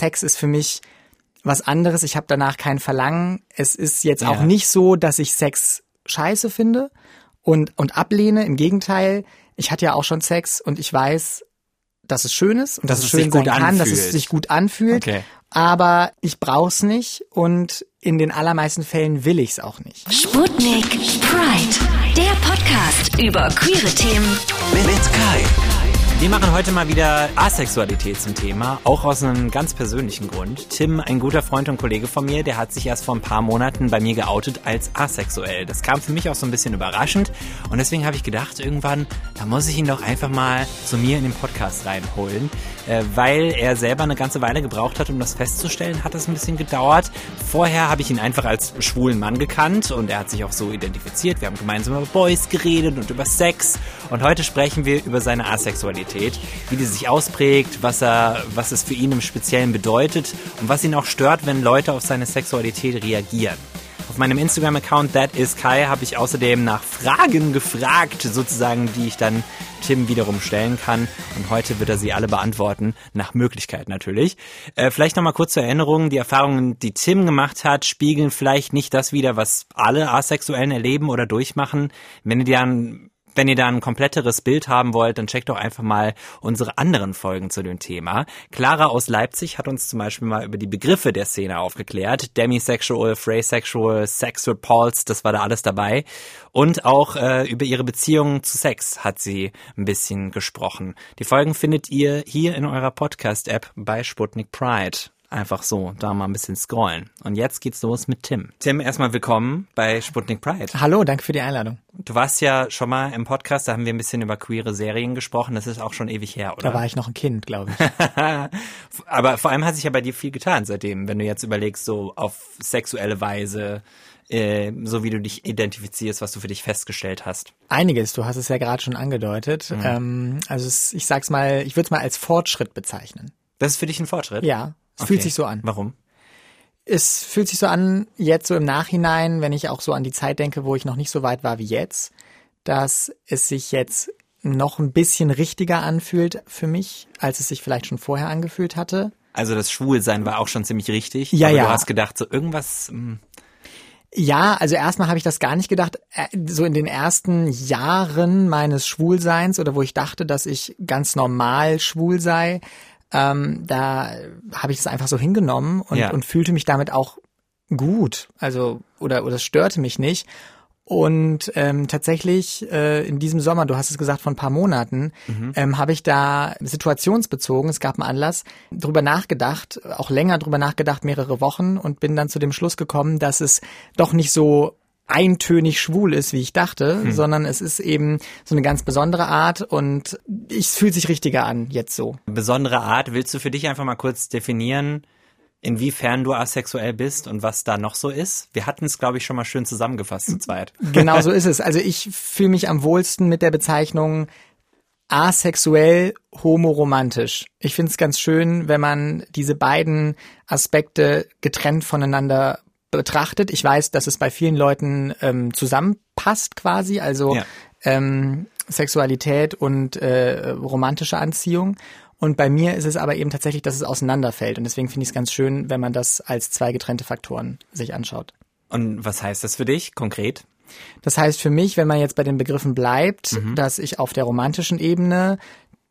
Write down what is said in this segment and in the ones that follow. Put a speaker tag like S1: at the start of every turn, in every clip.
S1: Sex ist für mich was anderes. Ich habe danach kein Verlangen. Es ist jetzt
S2: Ja.
S1: auch nicht so, dass ich Sex scheiße finde und, und ablehne. Im Gegenteil, ich hatte ja auch schon Sex und ich weiß, dass es schön ist und
S2: Dass
S1: dass,
S2: es
S1: es schön
S2: sich gut
S1: sein kann, dass es
S2: anfühlt.
S1: sich gut anfühlt.
S2: Okay.
S1: Aber ich brauch's nicht und in den allermeisten Fällen will ich's auch nicht.
S3: Sputnik Pride, der Podcast über queere Themen
S4: Mit Kai.
S2: Wir machen heute mal wieder Asexualität zum Thema, auch aus einem ganz persönlichen Grund. Tim, ein guter Freund und Kollege von mir, der hat sich erst vor ein paar Monaten bei mir geoutet als asexuell. Das kam für mich auch so ein bisschen überraschend und deswegen habe ich gedacht, irgendwann, da muss ich ihn doch einfach mal zu mir in den Podcast reinholen, äh, weil er selber eine ganze Weile gebraucht hat, um das festzustellen, hat das ein bisschen gedauert. Vorher habe ich ihn einfach als schwulen Mann gekannt und er hat sich auch so identifiziert. Wir haben gemeinsam über Boys geredet und über Sex und heute sprechen wir über seine Asexualität, wie die sich ausprägt, was er, was es für ihn im Speziellen bedeutet und was ihn auch stört, wenn Leute auf seine Sexualität reagieren. Auf meinem Instagram-Account ThatIsKai habe ich außerdem nach Fragen gefragt, sozusagen, die ich dann Tim wiederum stellen kann. Und heute wird er sie alle beantworten, nach Möglichkeit natürlich. Äh, vielleicht nochmal kurz zur Erinnerung, die Erfahrungen, die Tim gemacht hat, spiegeln vielleicht nicht das wider, was alle Asexuellen erleben oder durchmachen. Wenn ihr dann wenn ihr da ein kompletteres Bild haben wollt, dann checkt doch einfach mal unsere anderen Folgen zu dem Thema. Clara aus Leipzig hat uns zum Beispiel mal über die Begriffe der Szene aufgeklärt. Demisexual, Phrasexual, Sex Repulsed, das war da alles dabei. Und auch äh, über ihre Beziehungen zu Sex hat sie ein bisschen gesprochen. Die Folgen findet ihr hier in eurer Podcast-App bei Sputnik Pride. Einfach so, da mal ein bisschen scrollen. Und jetzt geht's los mit Tim. Tim, erstmal willkommen bei Sputnik Pride.
S1: Hallo, danke für die Einladung.
S2: Du warst ja schon mal im Podcast, da haben wir ein bisschen über queere Serien gesprochen. Das ist auch schon ewig her, oder?
S1: Da war ich noch ein Kind, glaube ich.
S2: Aber vor allem hat sich ja bei dir viel getan seitdem, wenn du jetzt überlegst, so auf sexuelle Weise, äh, so wie du dich identifizierst, was du für dich festgestellt hast.
S1: Einiges, du hast es ja gerade schon angedeutet.
S2: Mhm.
S1: Ähm, also es, ich sag's mal, ich würde es mal als Fortschritt bezeichnen.
S2: Das ist für dich ein Fortschritt?
S1: Ja, es
S2: Okay.
S1: fühlt sich so an.
S2: Warum?
S1: Es fühlt sich so an, jetzt so im Nachhinein, wenn ich auch so an die Zeit denke, wo ich noch nicht so weit war wie jetzt, dass es sich jetzt noch ein bisschen richtiger anfühlt für mich, als es sich vielleicht schon vorher angefühlt hatte.
S2: Also das Schwulsein war auch schon ziemlich richtig.
S1: Ja,
S2: aber
S1: ja.
S2: Du hast gedacht, so irgendwas. hm,
S1: Ja, also erstmal habe ich das gar nicht gedacht. Äh, So in den ersten Jahren meines Schwulseins oder wo ich dachte, dass ich ganz normal schwul sei, ähm, da habe ich es einfach so hingenommen und,
S2: Ja.
S1: und fühlte mich damit auch gut. Also oder oder es störte mich nicht. Und ähm, tatsächlich äh, in diesem Sommer, du hast es gesagt, vor ein paar Monaten, ähm, habe ich da situationsbezogen, es gab einen Anlass, drüber nachgedacht, auch länger drüber nachgedacht, mehrere Wochen und bin dann zu dem Schluss gekommen, dass es doch nicht so eintönig schwul ist, wie ich dachte, sondern es ist eben so eine ganz besondere Art und es fühlt sich richtiger an, jetzt so.
S2: besondere Art. Willst du für dich einfach mal kurz definieren, inwiefern du asexuell bist und was da noch so ist? Wir hatten es, glaube ich, schon mal schön zusammengefasst zu zweit.
S1: Genau so ist es. Also ich fühle mich am wohlsten mit der Bezeichnung asexuell homoromantisch. Ich finde es ganz schön, wenn man diese beiden Aspekte getrennt voneinander betrachtet. Ich weiß, dass es bei vielen Leuten ähm, zusammenpasst quasi, also
S2: Ja.
S1: ähm, Sexualität und äh, romantische Anziehung. Und bei mir ist es aber eben tatsächlich, dass es auseinanderfällt. Und deswegen finde ich es ganz schön, wenn man das als zwei getrennte Faktoren sich anschaut.
S2: Und was heißt das für dich konkret?
S1: Das heißt für mich, wenn man jetzt bei den Begriffen bleibt, dass ich auf der romantischen Ebene,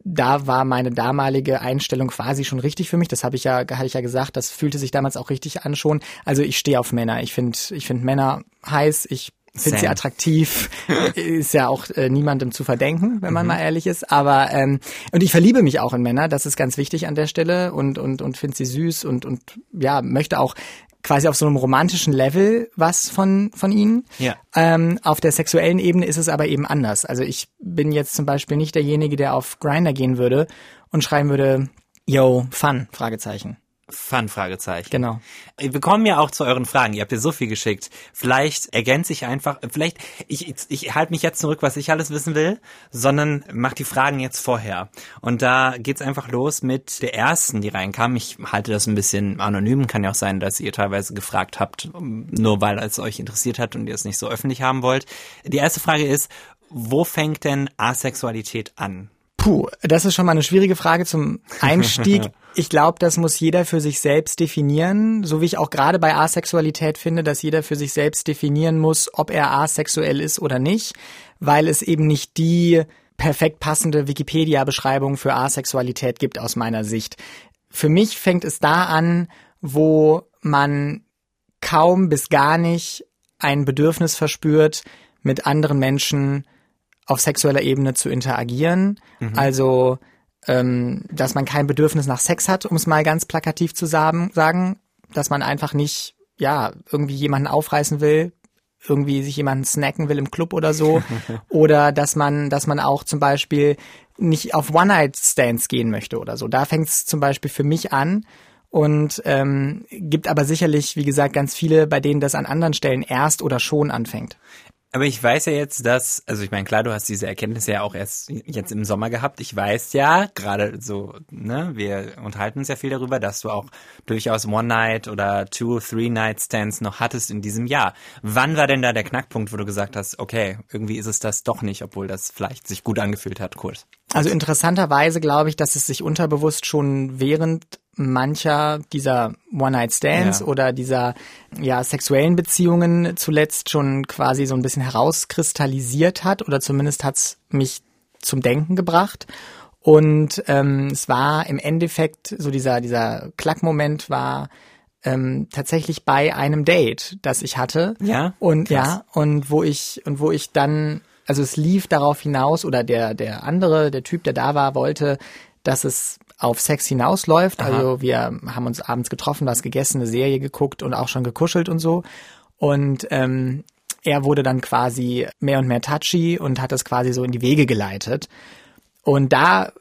S1: da war meine damalige Einstellung quasi schon richtig für mich. Das habe ich ja, hatte ich ja gesagt, das fühlte sich damals auch richtig an schon. Also ich stehe auf Männer. Ich finde, ich finde Männer heiß. Ich finde sie attraktiv. ist ja auch äh, niemandem zu verdenken, wenn man mal ehrlich ist. Aber ähm, und ich verliebe mich auch in Männer. Das ist ganz wichtig an der Stelle und und und finde sie süß und und ja möchte auch quasi auf so einem romantischen Level was von von ihnen.
S2: Ja.
S1: Ähm, auf der sexuellen Ebene ist es aber eben anders. Also ich bin jetzt zum Beispiel nicht derjenige, der auf Grinder gehen würde und schreiben würde, yo, fun, Fragezeichen.
S2: Fun, Fragezeichen.
S1: Genau.
S2: Wir kommen ja auch zu euren Fragen. Ihr habt ja so viel geschickt. Vielleicht ergänze ich einfach, vielleicht, ich, ich, ich halte mich jetzt zurück, was ich alles wissen will, sondern mach die Fragen jetzt vorher. Und da geht's einfach los mit der ersten, die reinkam. Ich halte das ein bisschen anonym. Kann ja auch sein, dass ihr teilweise gefragt habt, nur weil es euch interessiert hat und ihr es nicht so öffentlich haben wollt. Die erste Frage ist, wo fängt denn Asexualität an?
S1: Puh, das ist schon mal eine schwierige Frage zum Einstieg. Ich glaube, das muss jeder für sich selbst definieren, so wie ich auch gerade bei Asexualität finde, dass jeder für sich selbst definieren muss, ob er asexuell ist oder nicht, weil es eben nicht die perfekt passende Wikipedia-Beschreibung für Asexualität gibt aus meiner Sicht. Für mich fängt es da an, wo man kaum bis gar nicht ein Bedürfnis verspürt, mit anderen Menschen auf sexueller Ebene zu interagieren. Mhm. Also ähm, dass man kein Bedürfnis nach Sex hat, um es mal ganz plakativ zu sagen, dass man einfach nicht, ja, irgendwie jemanden aufreißen will, irgendwie sich jemanden snacken will im Club oder so. oder dass man, dass man auch zum Beispiel nicht auf One-Night-Stands gehen möchte oder so. Da fängt es zum Beispiel für mich an und ähm, gibt aber sicherlich, wie gesagt, ganz viele, bei denen das an anderen Stellen erst oder schon anfängt.
S2: Aber ich weiß ja jetzt, dass, also ich meine, klar, du hast diese Erkenntnisse ja auch erst jetzt im Sommer gehabt. Ich weiß ja, gerade so, ne, wir unterhalten uns ja viel darüber, dass du auch durchaus One-Night oder Two, Three-Night-Stands noch hattest in diesem Jahr. Wann war denn da der Knackpunkt, wo du gesagt hast, okay, irgendwie ist es das doch nicht, obwohl das vielleicht sich gut angefühlt hat, kurz?
S1: Also interessanterweise glaube ich, dass es sich unterbewusst schon während mancher dieser One-Night-Stands ja. oder dieser ja sexuellen Beziehungen zuletzt schon quasi so ein bisschen herauskristallisiert hat oder zumindest hat's mich zum Denken gebracht. Und ähm, es war im Endeffekt so dieser dieser Klackmoment war ähm, tatsächlich bei einem Date, das ich hatte.
S2: Ja.
S1: Und Krass. ja und wo ich und wo ich dann also es lief darauf hinaus oder der der andere der Typ der da war wollte dass es auf Sex hinausläuft. Aha. Also wir haben uns abends getroffen, was gegessen, eine Serie geguckt und auch schon gekuschelt und so. Und ähm, er wurde dann quasi mehr und mehr touchy und hat das quasi so in die Wege geleitet. Und da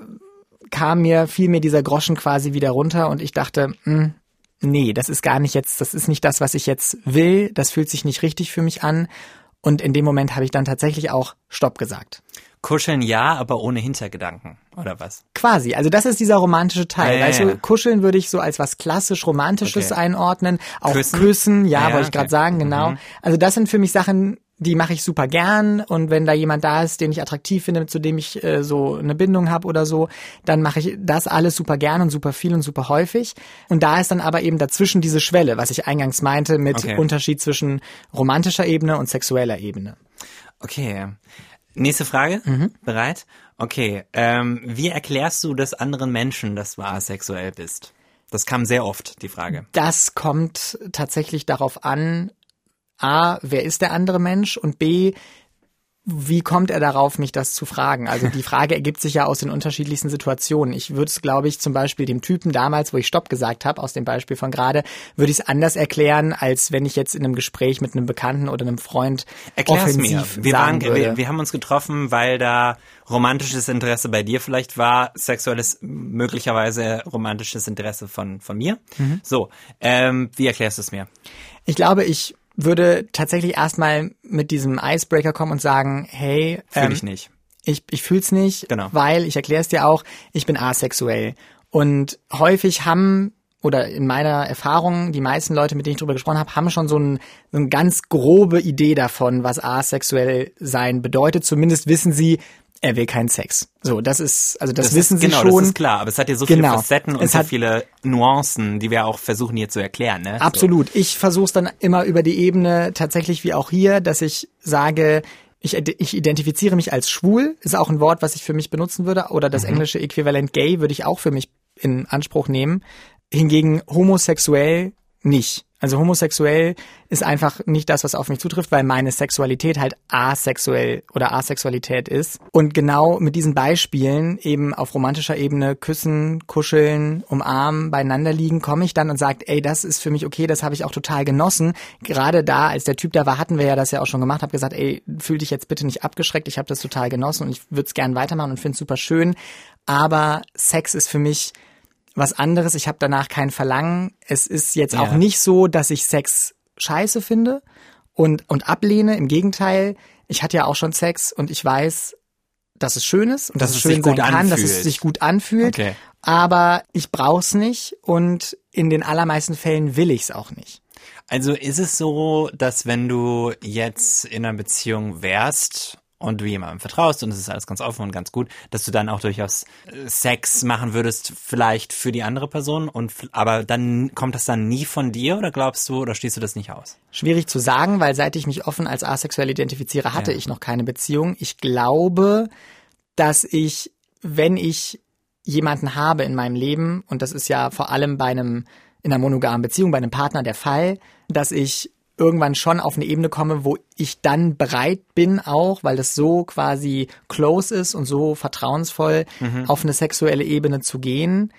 S1: kam mir, fiel mir dieser Groschen quasi wieder runter und ich dachte, mh, hm, nee, das ist gar nicht jetzt, das ist nicht das, was ich jetzt will, das fühlt sich nicht richtig für mich an. Und in dem Moment habe ich dann tatsächlich auch Stopp gesagt.
S2: Kuscheln ja, aber ohne Hintergedanken, oder was?
S1: Quasi. Also das ist dieser romantische Teil. Ja, weißt ja, kuscheln würde ich so als was klassisch Romantisches okay. einordnen. Auch Küssen, Küssen ja, wollte ich okay. gerade sagen, genau. Mhm. Also das sind für mich Sachen, die mache ich super gern und wenn da jemand da ist, den ich attraktiv finde, zu dem ich äh, so eine Bindung habe oder so, dann mache ich das alles super gern und super viel und super häufig. Und da ist dann aber eben dazwischen diese Schwelle, was ich eingangs meinte mit okay. Unterschied zwischen romantischer Ebene und sexueller Ebene.
S2: Okay. Nächste Frage. Mhm. Bereit? Okay. Ähm, wie erklärst du das anderen Menschen, dass du asexuell bist? Das kam sehr oft, die Frage.
S1: Das kommt tatsächlich darauf an, A, wer ist der andere Mensch und B, wie kommt er darauf, mich das zu fragen? Also die Frage ergibt sich ja aus den unterschiedlichsten Situationen. Ich würde es, glaube ich, zum Beispiel dem Typen damals, wo ich Stopp gesagt habe, aus dem Beispiel von gerade, würde ich es anders erklären, als wenn ich jetzt in einem Gespräch mit einem Bekannten oder einem Freund Erklär's offensiv
S2: mir. Wir,
S1: sagen
S2: waren, wir, wir haben uns getroffen, weil da romantisches Interesse bei dir vielleicht war, sexuelles, möglicherweise romantisches Interesse von, von mir. Mhm. So, ähm, wie erklärst du es mir?
S1: Ich glaube, ich würde tatsächlich erstmal mit diesem Icebreaker kommen und sagen, hey,
S2: fühl ähm, ich nicht.
S1: Ich, ich fühl's nicht, genau. weil, ich erkläre es dir auch, ich bin asexuell. Und häufig haben oder in meiner Erfahrung, die meisten Leute, mit denen ich drüber gesprochen habe, haben schon so, ein, so eine ganz grobe Idee davon, was asexuell sein bedeutet. Zumindest wissen sie, er will keinen Sex. So, das ist, also das, das wissen ist, sie
S2: genau,
S1: schon. Genau,
S2: das ist klar, aber es hat ja so viele genau. Facetten und es so viele Nuancen, die wir auch versuchen hier zu erklären. Ne?
S1: Absolut. So. Ich versuche es dann immer über die Ebene tatsächlich wie auch hier, dass ich sage, ich, ich identifiziere mich als schwul, ist auch ein Wort, was ich für mich benutzen würde, oder das mhm. englische Äquivalent gay würde ich auch für mich in Anspruch nehmen. Hingegen homosexuell nicht. Also homosexuell ist einfach nicht das, was auf mich zutrifft, weil meine Sexualität halt asexuell oder Asexualität ist. Und genau mit diesen Beispielen eben auf romantischer Ebene küssen, kuscheln, umarmen, beieinander liegen, komme ich dann und sage, ey, das ist für mich okay, das habe ich auch total genossen. Gerade da, als der Typ da war, hatten wir ja das ja auch schon gemacht, habe gesagt, ey, fühl dich jetzt bitte nicht abgeschreckt, ich habe das total genossen und ich würde es gern weitermachen und finde es super schön. Aber Sex ist für mich was anderes. Ich habe danach kein Verlangen. Es ist jetzt ja. auch nicht so, dass ich Sex scheiße finde und, und ablehne. Im Gegenteil, ich hatte ja auch schon Sex und ich weiß, dass es schön ist und dass, dass es schön sein kann, anfühlt. dass es sich gut anfühlt. Okay. Aber ich brauch's nicht und in den allermeisten Fällen will ich's auch nicht.
S2: Also ist es so, dass wenn du jetzt in einer Beziehung wärst und du jemandem vertraust und es ist alles ganz offen und ganz gut, dass du dann auch durchaus äh, Sex machen würdest, vielleicht für die andere Person und aber dann kommt das dann nie von dir oder glaubst du oder schließt du das nicht aus?
S1: Schwierig zu sagen, weil seit ich mich offen als asexuell identifiziere, hatte ja. ich noch keine Beziehung. Ich glaube, dass ich, wenn ich jemanden habe in meinem Leben, und das ist ja vor allem bei einem in einer monogamen Beziehung, bei einem Partner der Fall, dass ich irgendwann schon auf eine Ebene komme, wo ich dann bereit bin auch, weil das so quasi close ist und so vertrauensvoll, mhm. auf eine sexuelle Ebene zu gehen.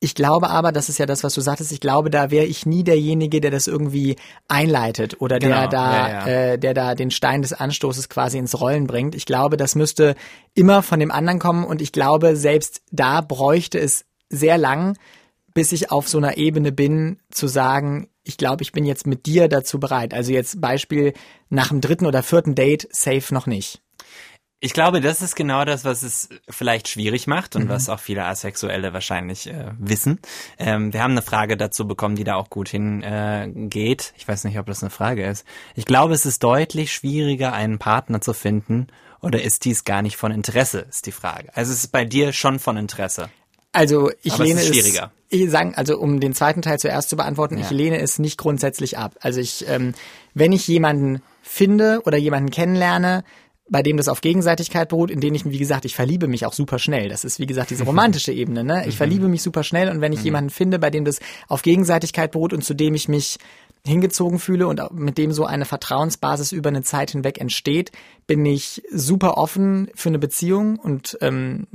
S1: Ich glaube aber, das ist ja das, was du sagtest, ich glaube, da wäre ich nie derjenige, der das irgendwie einleitet oder der genau. da, ja, ja. Äh, der da den Stein des Anstoßes quasi ins Rollen bringt. Ich glaube, das müsste immer von dem anderen kommen und ich glaube, selbst da bräuchte es sehr lang, bis ich auf so einer Ebene bin, zu sagen, ich glaube, ich bin jetzt mit dir dazu bereit. Also jetzt Beispiel nach dem dritten oder vierten Date, safe noch nicht.
S2: Ich glaube, das ist genau das, was es vielleicht schwierig macht und mhm. was auch viele Asexuelle wahrscheinlich äh, wissen. Ähm, wir haben eine Frage dazu bekommen, die da auch gut hingeht. Äh, ich weiß nicht, ob das eine Frage ist. Ich glaube, es ist deutlich schwieriger, einen Partner zu finden. Oder ist dies gar nicht von Interesse, ist die Frage. Also es ist bei dir schon von Interesse.
S1: Also ich Aber lehne es, ist ich sagen, also um den zweiten Teil zuerst zu beantworten, ja. ich lehne es nicht grundsätzlich ab. Also ich, ähm, wenn ich jemanden finde oder jemanden kennenlerne, bei dem das auf Gegenseitigkeit beruht, in denen ich, wie gesagt, ich verliebe mich auch super schnell. Das ist, wie gesagt, diese romantische Ebene. Ne? Ich mhm. verliebe mich super schnell und wenn ich mhm. jemanden finde, bei dem das auf Gegenseitigkeit beruht und zu dem ich mich hingezogen fühle und mit dem so eine Vertrauensbasis über eine Zeit hinweg entsteht, bin ich super offen für eine Beziehung und ähm,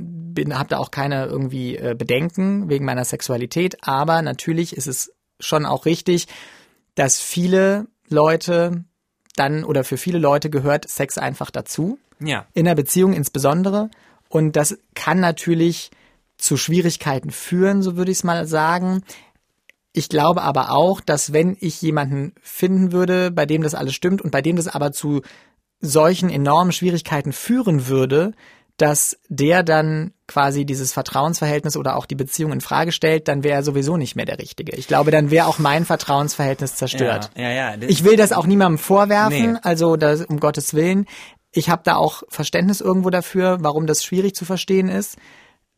S1: habe da auch keine irgendwie äh, Bedenken wegen meiner Sexualität. Aber natürlich ist es schon auch richtig, dass viele Leute dann oder für viele Leute gehört Sex einfach dazu.
S2: Ja.
S1: In einer Beziehung insbesondere. Und das kann natürlich zu Schwierigkeiten führen, so würde ich es mal sagen. Ich glaube aber auch, dass wenn ich jemanden finden würde, bei dem das alles stimmt und bei dem das aber zu solchen enormen Schwierigkeiten führen würde, dass der dann quasi dieses Vertrauensverhältnis oder auch die Beziehung in Frage stellt, dann wäre er sowieso nicht mehr der Richtige. Ich glaube, dann wäre auch mein Vertrauensverhältnis zerstört.
S2: Ja, ja,
S1: ja. Ich will das auch niemandem vorwerfen, nee. also das, um Gottes Willen. Ich habe da auch Verständnis irgendwo dafür, warum das schwierig zu verstehen ist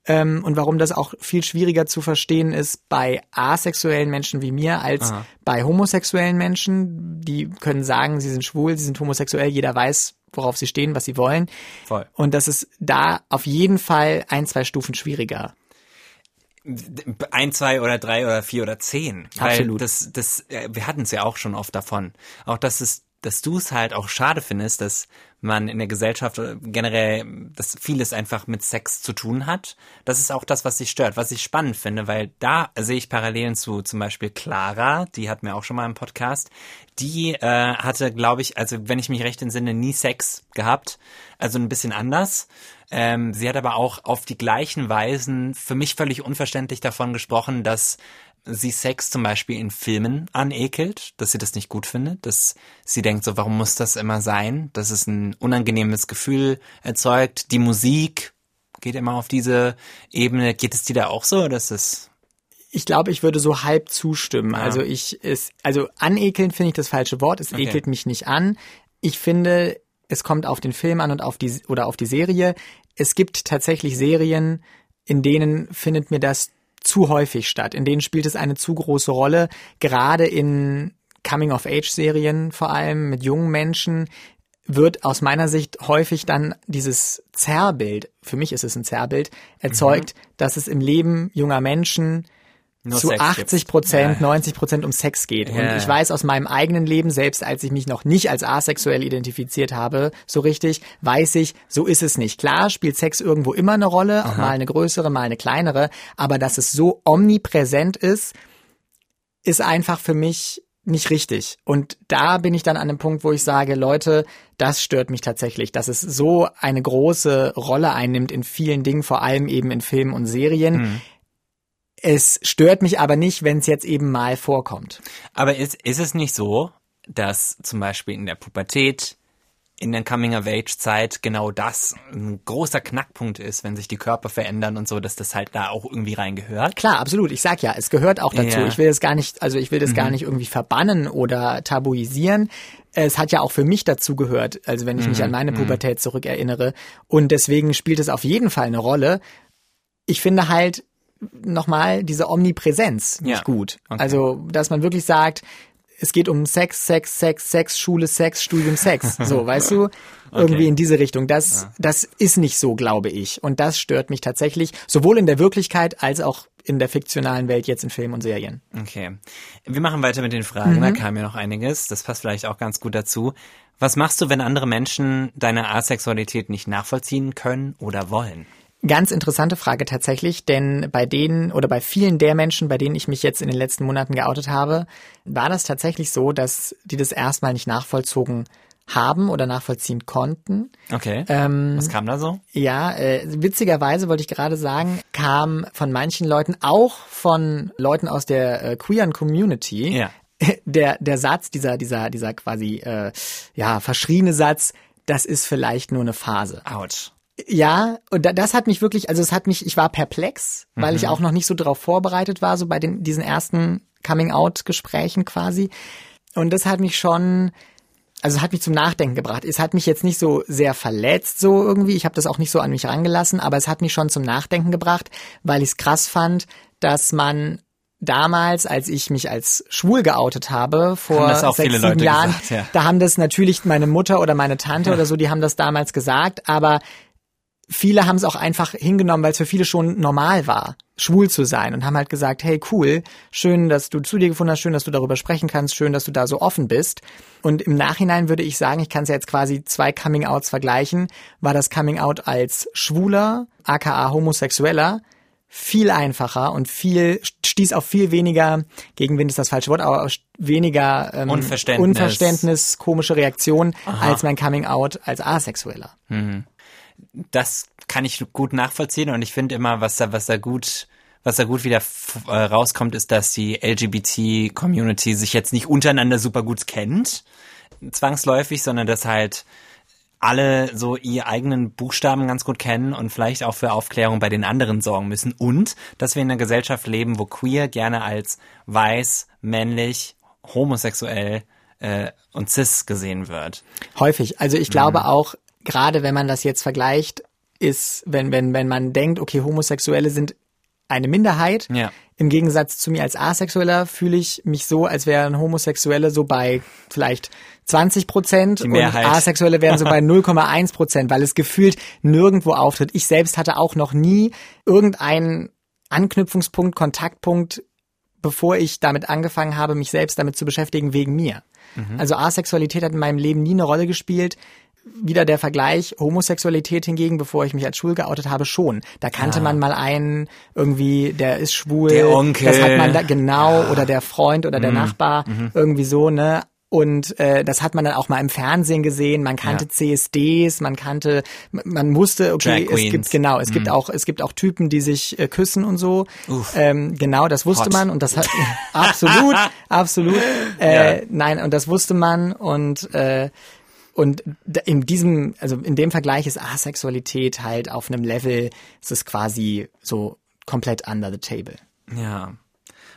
S1: ähm, und warum das auch viel schwieriger zu verstehen ist bei asexuellen Menschen wie mir als Aha. bei homosexuellen Menschen. Die können sagen, sie sind schwul, sie sind homosexuell, jeder weiß, worauf sie stehen, was sie wollen.
S2: Voll.
S1: Und das ist da auf jeden Fall ein, zwei Stufen schwieriger.
S2: Ein, zwei oder drei oder vier oder zehn.
S1: Absolut.
S2: Weil das, das, äh, wir hatten es ja auch schon oft davon. Auch dass es dass du es halt auch schade findest, dass man in der Gesellschaft äh, generell, dass vieles einfach mit Sex zu tun hat. Das ist auch das, was sich stört, was ich spannend finde, weil da sehe ich Parallelen zu zum Beispiel Clara, die hat mir auch schon mal im Podcast, die äh, hatte, glaube ich, also wenn ich mich recht entsinne, nie Sex gehabt, also ein bisschen anders. Ähm, sie hat aber auch auf die gleichen Weisen für mich völlig unverständlich davon gesprochen, dass sie Sex zum Beispiel in Filmen anekelt, dass sie das nicht gut findet, dass sie denkt, so warum muss das immer sein, dass es ein unangenehmes Gefühl erzeugt. Die Musik geht immer auf diese Ebene. Geht es dir da auch so oder ist es
S1: ich glaube, ich würde so halb zustimmen. Ja. Also ich es also anekeln finde ich das falsche Wort. Es okay. ekelt mich nicht an. Ich finde, es kommt auf den Film an und auf die oder auf die Serie. Es gibt tatsächlich Serien, in denen findet mir das zu häufig statt. In denen spielt es eine zu große Rolle, gerade in Coming-of-Age-Serien vor allem mit jungen Menschen wird aus meiner Sicht häufig dann dieses Zerrbild, für mich ist es ein Zerrbild, erzeugt, mhm. dass es im Leben junger Menschen nur zu 80 Prozent, ja. 90 Prozent um Sex geht. Ja. Und ich weiß aus meinem eigenen Leben, selbst als ich mich noch nicht als asexuell identifiziert habe, so richtig, weiß ich, so ist es nicht. Klar spielt Sex irgendwo immer eine Rolle, auch mal eine größere, mal eine kleinere, aber dass es so omnipräsent ist, ist einfach für mich nicht richtig. Und da bin ich dann an dem Punkt, wo ich sage, Leute, das stört mich tatsächlich, dass es so eine große Rolle einnimmt in vielen Dingen, vor allem eben in Filmen und Serien. Mhm es stört mich aber nicht, wenn es jetzt eben mal vorkommt.
S2: Aber ist, ist es nicht so, dass zum Beispiel in der Pubertät, in der Coming-of-Age-Zeit genau das ein großer Knackpunkt ist, wenn sich die Körper verändern und so, dass das halt da auch irgendwie reingehört?
S1: Klar, absolut. Ich sag ja, es gehört auch dazu. Ja. Ich will das gar nicht, also ich will das mhm. gar nicht irgendwie verbannen oder tabuisieren. es hat ja auch für mich dazu gehört, also wenn ich mich an meine Pubertät zurückerinnere. Und deswegen spielt es auf jeden Fall eine Rolle. Ich finde halt nochmal diese Omnipräsenz nicht
S2: Ja,
S1: gut.
S2: okay.
S1: Also, dass man wirklich sagt, es geht um Sex, Sex, Sex, Sex, Schule, Sex, Studium, Sex. So, weißt du? Irgendwie in diese Richtung. Das, das ist nicht so, glaube ich. Und das stört mich tatsächlich, sowohl in der Wirklichkeit als auch in der fiktionalen Welt jetzt in Filmen und Serien.
S2: Okay. Wir machen weiter mit den Fragen. Da kam ja noch einiges. Das passt vielleicht auch ganz gut dazu. Was machst du, wenn andere Menschen deine Asexualität nicht nachvollziehen können oder wollen?
S1: Ganz interessante Frage tatsächlich, denn bei denen oder bei vielen der Menschen, bei denen ich mich jetzt in den letzten Monaten geoutet habe, war das tatsächlich so, dass die das erstmal nicht nachvollzogen haben oder nachvollziehen konnten.
S2: Okay.
S1: Ähm,
S2: Was kam da so?
S1: Ja, äh, witzigerweise wollte ich gerade sagen, kam von manchen Leuten, auch von Leuten aus der äh, queeren Community,
S2: Ja.
S1: der der Satz, dieser dieser dieser quasi äh, ja verschriene Satz, das ist vielleicht nur eine Phase.
S2: Autsch.
S1: Ja, und da- das hat mich wirklich, also es hat mich, ich war perplex, weil
S2: Mhm.
S1: ich auch noch nicht so darauf vorbereitet war, so bei den, diesen ersten Coming-out-Gesprächen quasi. Und das hat mich schon, also es hat mich zum Nachdenken gebracht. Es hat mich jetzt nicht so sehr verletzt, so irgendwie. Ich habe das auch nicht so an mich rangelassen, aber es hat mich schon zum Nachdenken gebracht, weil ich es krass fand, dass man damals, als ich mich als schwul geoutet habe, vor sechs, sieben
S2: Leute
S1: Jahren,
S2: gesagt, ja.
S1: da haben das natürlich meine Mutter oder meine Tante oder so, die haben das damals gesagt, aber viele haben es auch einfach hingenommen, weil es für viele schon normal war, schwul zu sein und haben halt gesagt, hey cool, schön, dass du zu dir gefunden hast, schön, dass du darüber sprechen kannst, schön, dass du da so offen bist. Und im Nachhinein würde ich sagen, ich kann es ja jetzt quasi zwei Coming-outs vergleichen, war das Coming-out als schwuler, aka homosexueller, viel einfacher und viel stieß auf viel weniger Gegenwind ist das falsche Wort, aber weniger ähm,
S2: Unverständnis.
S1: Unverständnis, komische Reaktionen als mein Coming Out als asexueller.
S2: Das kann ich gut nachvollziehen und ich finde immer, was da, was da gut, was da gut wieder äh, rauskommt, ist, dass die LGBT-Community sich jetzt nicht untereinander super gut kennt, zwangsläufig, sondern dass halt alle so ihre eigenen Buchstaben ganz gut kennen und vielleicht auch für Aufklärung bei den anderen sorgen müssen und dass wir in einer Gesellschaft leben, wo queer gerne als weiß, männlich, homosexuell äh, und cis gesehen wird.
S1: Häufig. Also ich glaube
S2: Mhm.
S1: auch, gerade wenn man das jetzt vergleicht, ist, wenn, wenn, wenn man denkt, okay, Homosexuelle sind eine Minderheit.
S2: Ja.
S1: Im Gegensatz zu mir als Asexueller fühle ich mich so, als wären Homosexuelle so bei vielleicht 20 Prozent und. Asexuelle wären so bei 0,1 Prozent, weil es gefühlt nirgendwo auftritt. Ich selbst hatte auch noch nie irgendeinen Anknüpfungspunkt, Kontaktpunkt, bevor ich damit angefangen habe, mich selbst damit zu beschäftigen, wegen mir. Also Asexualität hat in meinem Leben nie eine Rolle gespielt. Wieder der Vergleich, Homosexualität hingegen, bevor ich mich als schwul geoutet habe, schon. Da kannte man mal einen, irgendwie, der ist schwul.
S2: Der Onkel.
S1: Das hat man da, genau, oder der Freund oder der Nachbar, irgendwie so, ne? Und äh, das hat man dann auch mal im Fernsehen gesehen. Man kannte
S2: Ja.
S1: CSDs, man kannte, man wusste, okay, es gibt genau, es gibt auch, es gibt auch Typen, die sich äh, küssen und so.
S2: Uff.
S1: Ähm, genau, das wusste
S2: Hot.
S1: man und das hat absolut, absolut. Äh, Nein, und das wusste man und äh, und in diesem, also in dem Vergleich ist Asexualität halt auf einem Level, es ist quasi so komplett under the table.
S2: Ja.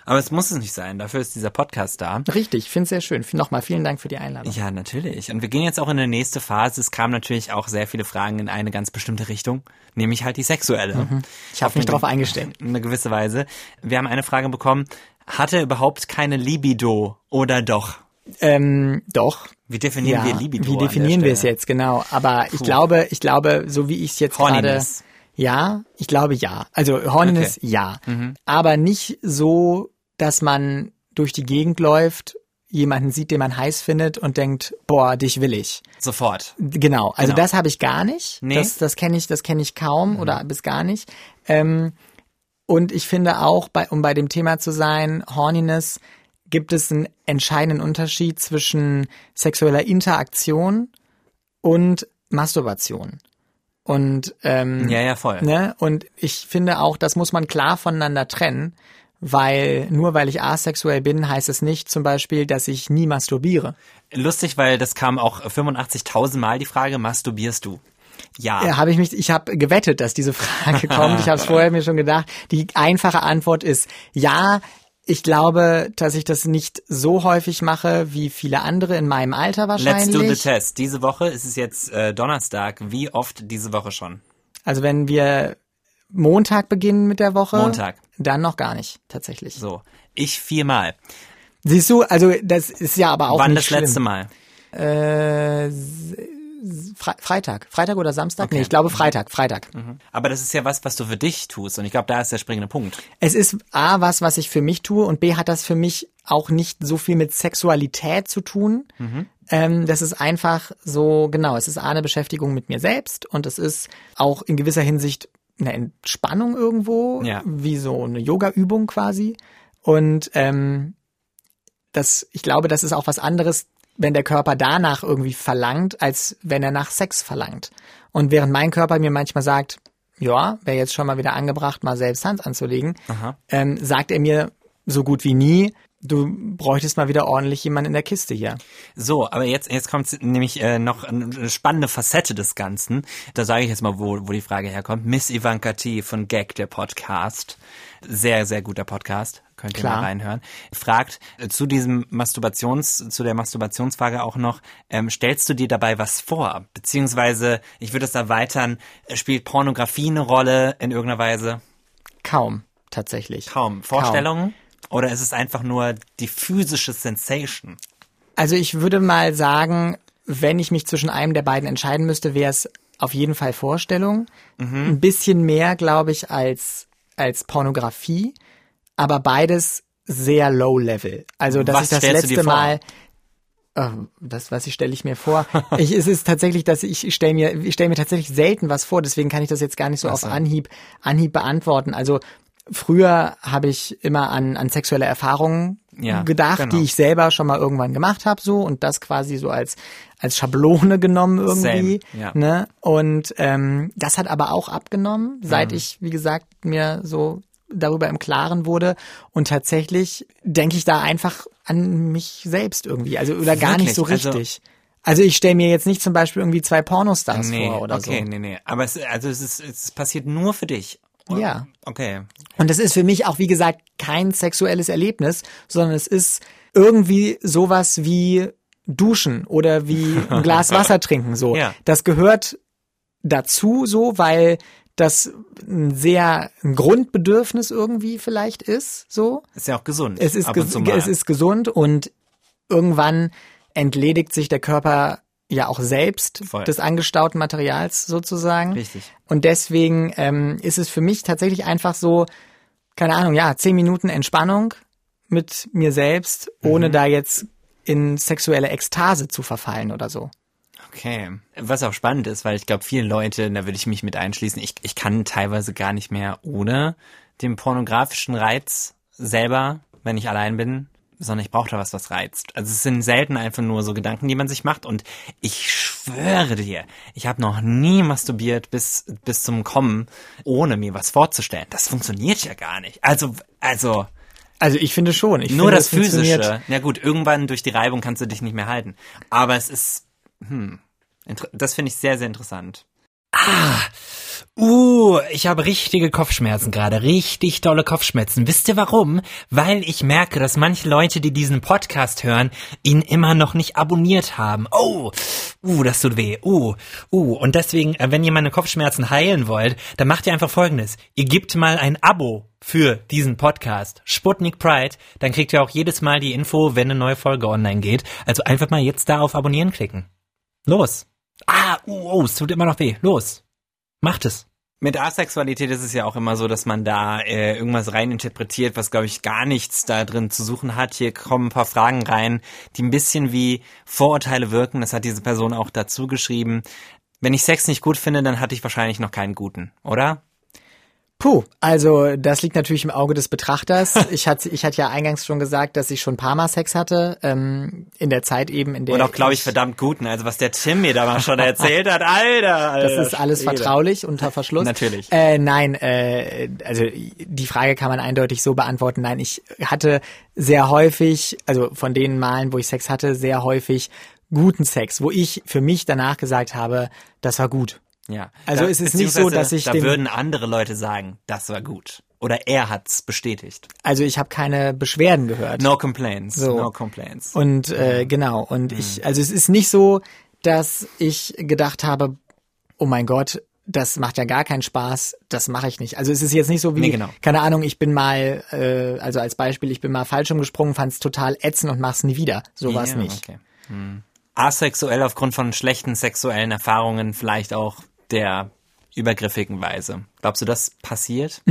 S2: Aber es muss es nicht sein. Dafür ist dieser Podcast da.
S1: Richtig, finde sehr schön. Nochmal vielen Dank für die Einladung.
S2: Ja, natürlich. Und wir gehen jetzt auch in die nächste Phase. Es kamen natürlich auch sehr viele Fragen in eine ganz bestimmte Richtung, nämlich halt die sexuelle.
S1: Ich habe mich
S2: Auf
S1: darauf eingestellt.
S2: In einer gewisse Weise. Wir haben eine Frage bekommen. Hat er überhaupt keine Libido oder doch?
S1: Ähm, doch.
S2: Wie definieren
S1: ja,
S2: wir Libido?
S1: Wie definieren wir es jetzt genau? Aber ich glaube, ich glaube, so wie ich es jetzt gerade,
S2: Horniness.
S1: ja, ich glaube ja. Also Horniness
S2: Okay.
S1: ja,
S2: Mhm.
S1: aber nicht so, dass man durch die Gegend läuft, jemanden sieht, den man heiß findet und denkt, boah, dich will ich.
S2: Sofort.
S1: Genau, also
S2: Genau.
S1: das habe ich gar nicht.
S2: Nee? Mhm.
S1: Das, das kenne ich, das kenne ich kaum oder bis gar nicht. Ähm, und ich finde auch, bei, um bei dem Thema zu sein, Horniness, gibt es einen entscheidenden Unterschied zwischen sexueller Interaktion und Masturbation. Und ähm,
S2: Ja, ja, voll.
S1: Ne? Und ich finde auch, das muss man klar voneinander trennen, weil nur weil ich asexuell bin, heißt es nicht zum Beispiel, dass ich nie masturbiere.
S2: Lustig, weil das kam auch 85.000 Mal die Frage, masturbierst du? Ja.
S1: Ja, habe ich mich, ich habe gewettet, dass diese Frage kommt. Ich habe es vorher mir schon gedacht. Die einfache Antwort ist ja. Ich glaube, dass ich das nicht so häufig mache wie viele andere in meinem Alter wahrscheinlich.
S2: Let's do the test. Diese Woche ist es jetzt äh, Donnerstag. Wie oft diese Woche schon?
S1: Also wenn wir Montag beginnen mit der Woche,
S2: Montag.
S1: dann noch gar nicht tatsächlich.
S2: So, ich viermal.
S1: Siehst du, also das ist ja aber auch
S2: Wann
S1: nicht
S2: das
S1: schlimm.
S2: letzte Mal?
S1: Äh, Fre Freitag, Freitag oder Samstag?
S2: Okay.
S1: Nee, ich glaube Freitag, Freitag.
S2: Aber das ist ja was, was du für dich tust. Und ich glaube, da ist der springende Punkt.
S1: Es ist A, was, was ich für mich tue und B, hat das für mich auch nicht so viel mit Sexualität zu tun. Ähm, das ist einfach so, genau, es ist A, eine Beschäftigung mit mir selbst und es ist auch in gewisser Hinsicht eine Entspannung irgendwo,
S2: Ja.
S1: wie so eine Yoga-Übung quasi. Und ähm, das, ich glaube, das ist auch was anderes, wenn der Körper danach irgendwie verlangt, als wenn er nach Sex verlangt. Und während mein Körper mir manchmal sagt, ja, wäre jetzt schon mal wieder angebracht, mal selbst Hand anzulegen, ähm, sagt er mir so gut wie nie, du bräuchtest mal wieder ordentlich jemanden in der Kiste hier.
S2: So, aber jetzt, jetzt kommt nämlich äh, noch eine spannende Facette des Ganzen. Da sage ich jetzt mal, wo, wo die Frage herkommt. Miss Ivanka T. von Gag, der Podcast. Sehr, sehr guter Podcast. Könnt ihr
S1: Klar.
S2: mal reinhören. Fragt äh, zu diesem Masturbations, zu der Masturbationsfrage auch noch, ähm, stellst du dir dabei was vor? Beziehungsweise, ich würde es erweitern, äh, spielt Pornografie eine Rolle in irgendeiner Weise?
S1: Kaum, tatsächlich.
S2: Kaum. Vorstellungen? Oder ist es einfach nur die physische Sensation?
S1: Also ich würde mal sagen, wenn ich mich zwischen einem der beiden entscheiden müsste, wäre es auf jeden Fall Vorstellung.
S2: Mhm.
S1: Ein bisschen mehr, glaube ich, als, als Pornografie, aber beides sehr low level. Also dass
S2: Was
S1: ich das letzte? Mal äh, das, was ich stelle ich mir vor. Ich, es ist tatsächlich, dass ich, ich stelle mir, ich stelle mir tatsächlich selten was vor, deswegen kann ich das jetzt gar nicht so auf. Anhieb, Anhieb beantworten. Also früher habe ich immer an, an sexuelle Erfahrungen
S2: Ja,
S1: gedacht,
S2: genau.
S1: die ich selber schon mal irgendwann gemacht habe, so und das quasi so als als Schablone genommen irgendwie.
S2: Same, ja.
S1: Ne? Und ähm, das hat aber auch abgenommen, seit
S2: Mhm.
S1: ich, wie gesagt, mir so darüber im Klaren wurde. Und tatsächlich denke ich da einfach an mich selbst irgendwie. Also oder gar nicht so
S2: Wirklich? Also-
S1: richtig. Also, ich stelle mir jetzt nicht zum Beispiel irgendwie zwei Pornostars
S2: Nee,
S1: vor oder
S2: okay,
S1: so.
S2: nee, nee. Aber es, also es, ist, es passiert nur für dich.
S1: Ja.
S2: Okay.
S1: Und das ist für mich auch, wie gesagt, kein sexuelles Erlebnis, sondern es ist irgendwie sowas wie Duschen oder wie ein Glas Wasser trinken, so.
S2: Ja.
S1: Das gehört dazu, so, weil das ein sehr ein Grundbedürfnis irgendwie vielleicht ist, so.
S2: Ist ja auch gesund.
S1: Es ist, ges es ist gesund und irgendwann entledigt sich der Körper ja auch selbst
S2: Voll.
S1: des angestauten Materials sozusagen.
S2: Richtig.
S1: Und deswegen ähm, ist es für mich tatsächlich einfach so, keine Ahnung, ja, zehn Minuten Entspannung mit mir selbst,
S2: Mhm.
S1: ohne da jetzt in sexuelle Ekstase zu verfallen oder so.
S2: Okay. Was auch spannend ist, weil ich glaube, viele Leute, da würde ich mich mit einschließen, ich, ich kann teilweise gar nicht mehr ohne den pornografischen Reiz selber, wenn ich allein bin, sondern ich brauche da was, was reizt. Also es sind selten einfach nur so Gedanken, die man sich macht und ich schwöre dir, ich habe noch nie masturbiert bis, bis zum Kommen, ohne mir was vorzustellen. Das funktioniert ja gar nicht. Also, also,
S1: Also ich finde schon. Ich
S2: nur
S1: finde,
S2: das
S1: funktioniert-
S2: Physische. Na gut, irgendwann durch die Reibung kannst du dich nicht mehr halten. Aber es ist, hm, das finde ich sehr, sehr interessant. Ah, uh, ich habe richtige Kopfschmerzen gerade, richtig tolle Kopfschmerzen. Wisst ihr warum? Weil ich merke, dass manche Leute, die diesen Podcast hören, ihn immer noch nicht abonniert haben. Oh, uh, das tut weh. Uh, uh. Und deswegen, äh, wenn ihr meine Kopfschmerzen heilen wollt, dann macht ihr einfach Folgendes. Ihr gebt mal ein Abo für diesen Podcast, Sputnik Pride, dann kriegt ihr auch jedes Mal die Info, wenn eine neue Folge online geht. Also einfach mal jetzt da auf Abonnieren klicken. Los. Ah, uh, oh, es tut immer noch weh. Los. Macht es. Mit Asexualität ist es ja auch immer so, dass man da äh, irgendwas reininterpretiert, was, glaube ich, gar nichts da drin zu suchen hat. Hier kommen ein paar Fragen rein, die ein bisschen wie Vorurteile wirken. Das hat diese Person auch dazu geschrieben. Wenn ich Sex nicht gut finde, dann hatte ich wahrscheinlich noch keinen guten, oder?
S1: Puh, also das liegt natürlich im Auge des Betrachters. Ich hatte, ich hatte ja eingangs schon gesagt, dass ich schon ein paar Mal Sex hatte, ähm, in der Zeit eben, in der
S2: Und auch, glaube ich, verdammt guten. Also was der Tim mir da mal schon erzählt hat, Alter, Alter.
S1: Das ist alles
S2: Schwede.
S1: vertraulich unter Verschluss.
S2: Natürlich.
S1: Äh, nein, äh, also die Frage kann man eindeutig so beantworten. Nein, ich hatte sehr häufig, also von den Malen, wo ich Sex hatte, sehr häufig guten Sex, wo ich für mich danach gesagt habe, das war gut.
S2: Ja.
S1: Also
S2: da,
S1: es ist nicht so, dass ich
S2: Da würden andere Leute sagen, das war gut. Oder er hat's bestätigt.
S1: Also ich habe keine Beschwerden gehört.
S2: No complaints.
S1: So.
S2: No complaints.
S1: Und äh, genau, und ich, also es ist nicht so, dass ich gedacht habe, oh mein Gott, das macht ja gar keinen Spaß, das mache ich nicht. Also es ist jetzt nicht so wie,
S2: Nee, genau.
S1: keine Ahnung, ich bin mal, äh, also als Beispiel, ich bin mal falsch umgesprungen, fand es total ätzend und mach's nie wieder. So war's
S2: Ja,
S1: nicht.
S2: Okay. Hm. Asexuell aufgrund von schlechten sexuellen Erfahrungen, vielleicht auch der übergriffigen Weise. Glaubst du, das passiert?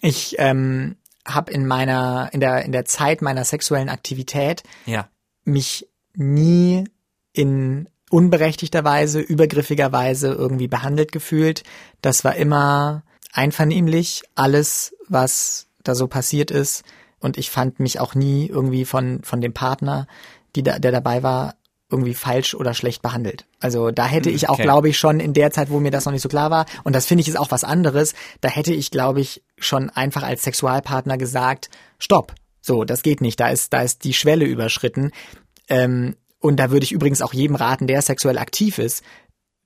S1: Ich ähm, habe in meiner, in der, in der Zeit meiner sexuellen Aktivität
S2: Ja.
S1: mich nie in unberechtigter Weise, übergriffiger Weise irgendwie behandelt gefühlt. Das war immer einvernehmlich, alles, was da so passiert ist. Und ich fand mich auch nie irgendwie von, von dem Partner, die da, der dabei war, irgendwie falsch oder schlecht behandelt. Also da hätte ich auch,
S2: Okay.
S1: glaube ich, schon in der Zeit, wo mir das noch nicht so klar war, und das finde ich ist auch was anderes, da hätte ich, glaube ich, schon einfach als Sexualpartner gesagt, stopp, so, das geht nicht, da ist, da ist die Schwelle überschritten. Ähm, und da würde ich übrigens auch jedem raten, der sexuell aktiv ist,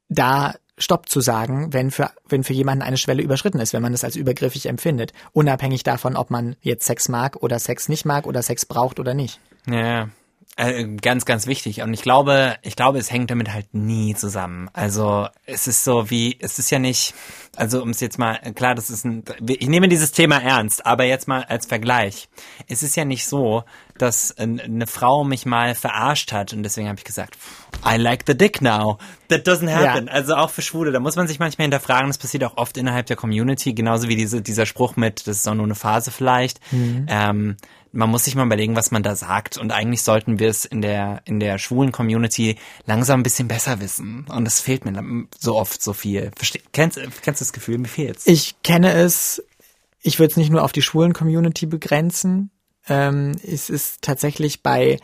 S1: da Stopp zu sagen, wenn für, wenn für jemanden eine Schwelle überschritten ist, wenn man es als übergriffig empfindet. Unabhängig davon, ob man jetzt Sex mag oder Sex nicht mag oder Sex braucht oder nicht.
S2: Ja, äh, ganz, ganz wichtig. Und ich glaube, ich glaube, es hängt damit halt nie zusammen. Also es ist so wie, es ist ja nicht, also um es jetzt mal, klar, das ist ein, ich nehme dieses Thema ernst, aber jetzt mal als Vergleich. Es ist ja nicht so, dass äh, eine Frau mich mal verarscht hat und deswegen habe ich gesagt, I like the dick now. That doesn't happen.
S1: Ja.
S2: Also auch für Schwule, da muss man sich manchmal hinterfragen, das passiert auch oft innerhalb der Community, genauso wie diese, dieser Spruch mit, das ist doch nur eine Phase vielleicht. Ähm, man muss sich mal überlegen, was man da sagt. Und eigentlich sollten wir es in der, in der schwulen Community langsam ein bisschen besser wissen. Und das fehlt mir so oft so viel. Versteh, kennst, kennst du das Gefühl? Mir fehlt's.
S1: Ich kenne es, ich würde es nicht nur auf die schwulen Community begrenzen. Ähm, es ist tatsächlich bei,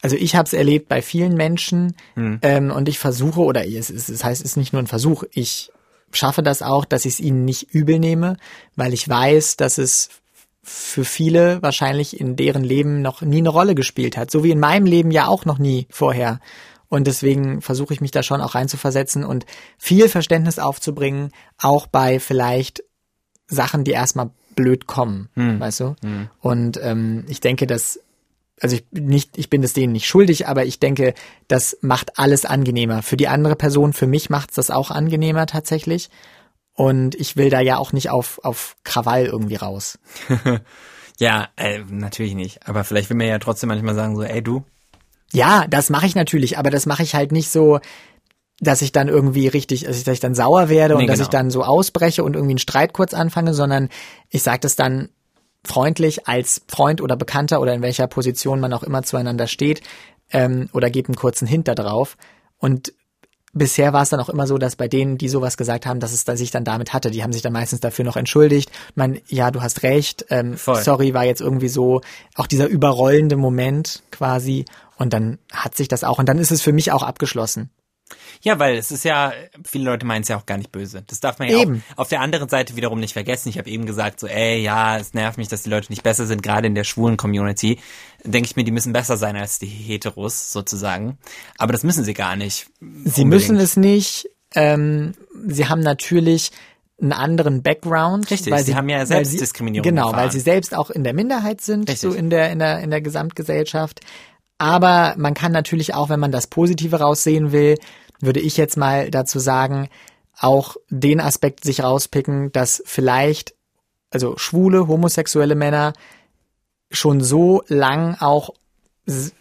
S1: also ich habe es erlebt bei vielen Menschen ähm, und ich versuche, oder es, es, es heißt, es ist nicht nur ein Versuch, ich schaffe das auch, dass ich es ihnen nicht übel nehme, weil ich weiß, dass es für viele wahrscheinlich in deren Leben noch nie eine Rolle gespielt hat, so wie in meinem Leben ja auch noch nie vorher. Und deswegen versuche ich mich da schon auch reinzuversetzen und viel Verständnis aufzubringen, auch bei vielleicht Sachen, die erstmal blöd kommen, weißt du? Und ähm, ich denke, dass also ich bin nicht, ich bin es denen nicht schuldig, aber ich denke, das macht alles angenehmer. Für die andere Person, für mich macht's das auch angenehmer tatsächlich. Und ich will da ja auch nicht auf, auf Krawall irgendwie raus.
S2: Ja, äh, natürlich nicht. Aber vielleicht will man ja trotzdem manchmal sagen so, ey du,
S1: Ja, das mache ich natürlich, aber das mache ich halt nicht so, dass ich dann irgendwie richtig, dass ich, dass ich dann sauer werde und
S2: Nee,
S1: dass
S2: genau.
S1: ich dann so ausbreche und irgendwie einen Streit kurz anfange, sondern ich sage das dann freundlich als Freund oder Bekannter oder in welcher Position man auch immer zueinander steht ähm, oder gebe einen kurzen Hint da drauf. Und bisher war es dann auch immer so, dass bei denen, die sowas gesagt haben, dass es da sich dann damit hatte, die haben sich dann meistens dafür noch entschuldigt. Man, ja, du hast recht, ähm,
S2: Voll.
S1: sorry, war jetzt irgendwie so auch dieser überrollende Moment quasi. Und dann hat sich das auch, und dann ist es für mich auch abgeschlossen.
S2: Ja, weil es ist ja, viele Leute meinen es ja auch gar nicht böse. Das darf man ja
S1: Eben.
S2: auch auf der anderen Seite wiederum nicht vergessen. Ich habe eben gesagt, so, ey, ja, es nervt mich, dass die Leute nicht besser sind, gerade in der schwulen Community. Denke ich mir, die müssen besser sein als die Heteros sozusagen. Aber das müssen sie gar nicht.
S1: Sie müssen es nicht. Ähm, sie haben natürlich einen anderen Background.
S2: Richtig,
S1: weil
S2: sie haben ja
S1: weil
S2: Selbstdiskriminierung
S1: Genau,
S2: erfahren.
S1: weil sie selbst auch in der Minderheit sind,
S2: Richtig.
S1: so in der, in der, in der Gesamtgesellschaft. Aber man kann natürlich auch, wenn man das Positive raussehen will, würde ich jetzt mal dazu sagen, auch den Aspekt sich rauspicken, dass vielleicht, also schwule, homosexuelle Männer schon so lang auch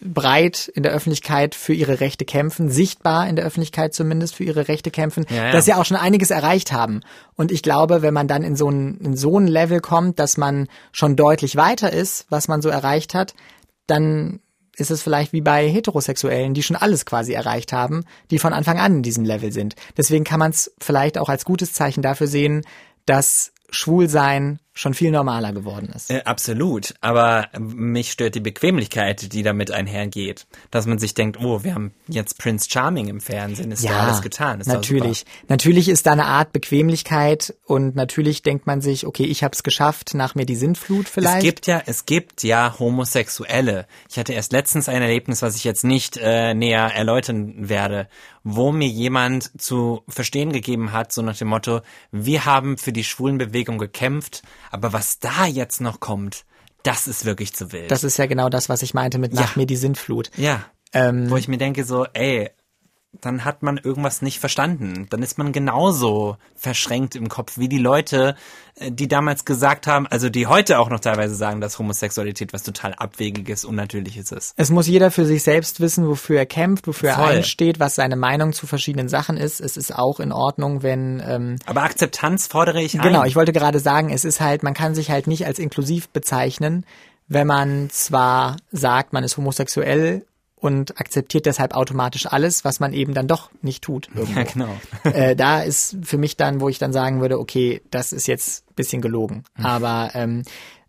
S1: breit in der Öffentlichkeit für ihre Rechte kämpfen, sichtbar in der Öffentlichkeit zumindest für ihre Rechte kämpfen,
S2: Ja, ja.
S1: dass sie auch schon einiges erreicht haben. Und ich glaube, wenn man dann in so ein, in so ein Level kommt, dass man schon deutlich weiter ist, was man so erreicht hat, dann ist es vielleicht wie bei Heterosexuellen, die schon alles quasi erreicht haben, die von Anfang an in diesem Level sind. Deswegen kann man es vielleicht auch als gutes Zeichen dafür sehen, dass Schwulsein schon viel normaler geworden ist.
S2: Äh, absolut, aber mich stört die Bequemlichkeit, die damit einhergeht. Dass man sich denkt, oh, wir haben jetzt Prince Charming im Fernsehen, ist ja alles getan. Ist
S1: natürlich. Natürlich ist da eine Art Bequemlichkeit und natürlich denkt man sich, okay, ich habe es geschafft, nach mir die Sintflut vielleicht.
S2: Es gibt ja, es gibt ja Homosexuelle. Ich hatte erst letztens ein Erlebnis, was ich jetzt nicht äh, näher erläutern werde, wo mir jemand zu verstehen gegeben hat, so nach dem Motto, wir haben für die Schwulenbewegung gekämpft, aber was da jetzt noch kommt, das ist wirklich zu wild.
S1: Das ist ja genau das, was ich meinte mit nach ja. mir die Sintflut.
S2: Ja. Ähm, wo ich mir denke so, ey, dann hat man irgendwas nicht verstanden. Dann ist man genauso verschränkt im Kopf wie die Leute, äh, die damals gesagt haben, also die heute auch noch teilweise sagen, dass Homosexualität was total abwegiges, unnatürliches ist.
S1: Es muss jeder für sich selbst wissen, wofür er kämpft, wofür Voll. er einsteht, was seine Meinung zu verschiedenen Sachen ist. Es ist auch in Ordnung, wenn. Ähm,
S2: Aber Akzeptanz fordere ich
S1: ein. Genau, ich wollte gerade sagen, es ist halt, man kann sich halt nicht als inklusiv bezeichnen, wenn man zwar sagt, man ist homosexuell und akzeptiert deshalb automatisch alles, was man eben dann doch nicht tut. Irgendwo.
S2: Ja, genau.
S1: äh, da ist für mich dann, wo ich dann sagen würde, okay, das ist jetzt bisschen gelogen. Mhm. Aber ähm,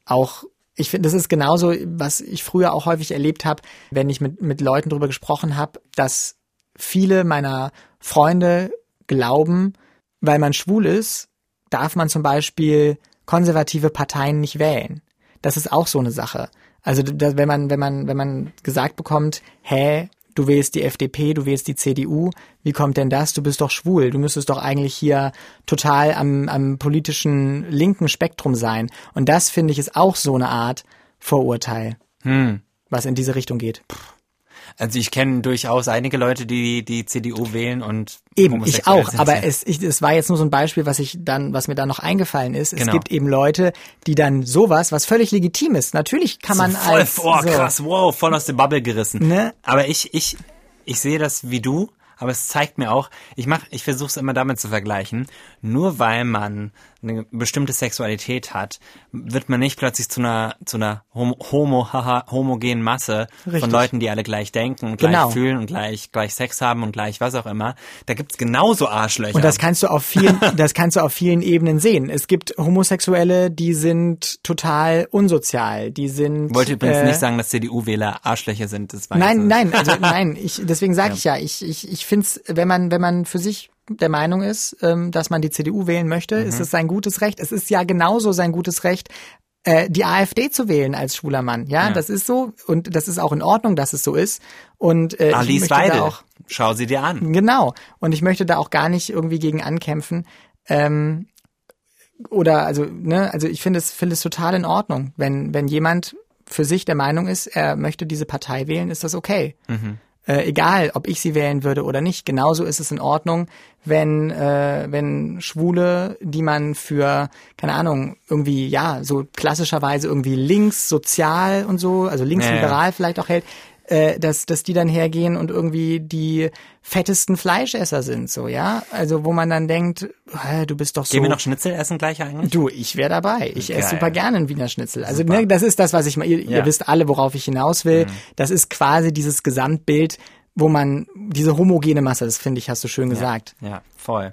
S1: auch ich finde, das ist genauso, was ich früher auch häufig erlebt habe, wenn ich mit, mit Leuten darüber gesprochen habe, dass viele meiner Freunde glauben, weil man schwul ist, darf man zum Beispiel konservative Parteien nicht wählen. Das ist auch so eine Sache. Also das, wenn man, wenn man, wenn man gesagt bekommt, hä, du wählst die FDP, du wählst die CDU, wie kommt denn das? Du bist doch schwul, du müsstest doch eigentlich hier total am, am politischen linken Spektrum sein. Und das finde ich ist auch so eine Art Vorurteil, hm. was in diese Richtung geht.
S2: Also ich kenne durchaus einige Leute, die die CDU wählen und
S1: eben ich auch. Aber es, ich, es war jetzt nur so ein Beispiel, was ich dann, was mir da noch eingefallen ist. Es genau. gibt eben Leute, die dann sowas, was völlig legitim ist. Natürlich kann man
S2: so voll,
S1: als
S2: oh, so, krass, wow, voll aus der Bubble gerissen. Ne? Aber ich, ich, ich sehe das wie du aber es zeigt mir auch, ich mach, ich versuche es immer damit zu vergleichen, nur weil man eine bestimmte Sexualität hat, wird man nicht plötzlich zu einer zu einer homo, haha, homogenen Masse Richtig. von Leuten, die alle gleich denken und gleich genau. fühlen und gleich gleich Sex haben und gleich was auch immer. Da gibt's genauso Arschlöcher.
S1: Und das kannst du auf vielen das kannst du auf vielen Ebenen sehen. Es gibt Homosexuelle, die sind total unsozial, die sind
S2: Wollte übrigens äh, nicht sagen, dass CDU-Wähler Arschlöcher sind, das
S1: war Nein, nein, also nein, ich deswegen sage ja. ich ja, ich ich ich finde es, wenn man, wenn man für sich der Meinung ist, ähm, dass man die CDU wählen möchte, mhm. ist es sein gutes Recht. Es ist ja genauso sein gutes Recht, äh, die AfD zu wählen als schwuler Mann. Ja, ja, das ist so und das ist auch in Ordnung, dass es so ist. Und äh,
S2: Alice ich möchte da auch, schau sie dir an.
S1: Genau. Und ich möchte da auch gar nicht irgendwie gegen ankämpfen. Ähm, oder also ne, also ich finde es finde es total in Ordnung, wenn wenn jemand für sich der Meinung ist, er möchte diese Partei wählen, ist das okay. Mhm äh, egal, ob ich sie wählen würde oder nicht. Genauso ist es in Ordnung, wenn äh, wenn Schwule, die man für keine Ahnung irgendwie ja so klassischerweise irgendwie links sozial und so, also linksliberal ja, vielleicht auch hält, äh, dass, dass die dann hergehen und irgendwie die fettesten Fleischesser sind, so, ja? Also, wo man dann denkt, du bist doch so.
S2: Gehen wir noch Schnitzel essen gleich eigentlich?
S1: Du, ich wäre dabei. Ich Geil. esse super gerne einen Wiener Schnitzel. Also, ne, das ist das, was ich mal, ihr, ja. ihr wisst alle, worauf ich hinaus will. Mhm. Das ist quasi dieses Gesamtbild, wo man diese homogene Masse, das finde ich, hast du schön gesagt.
S2: Ja, ja voll.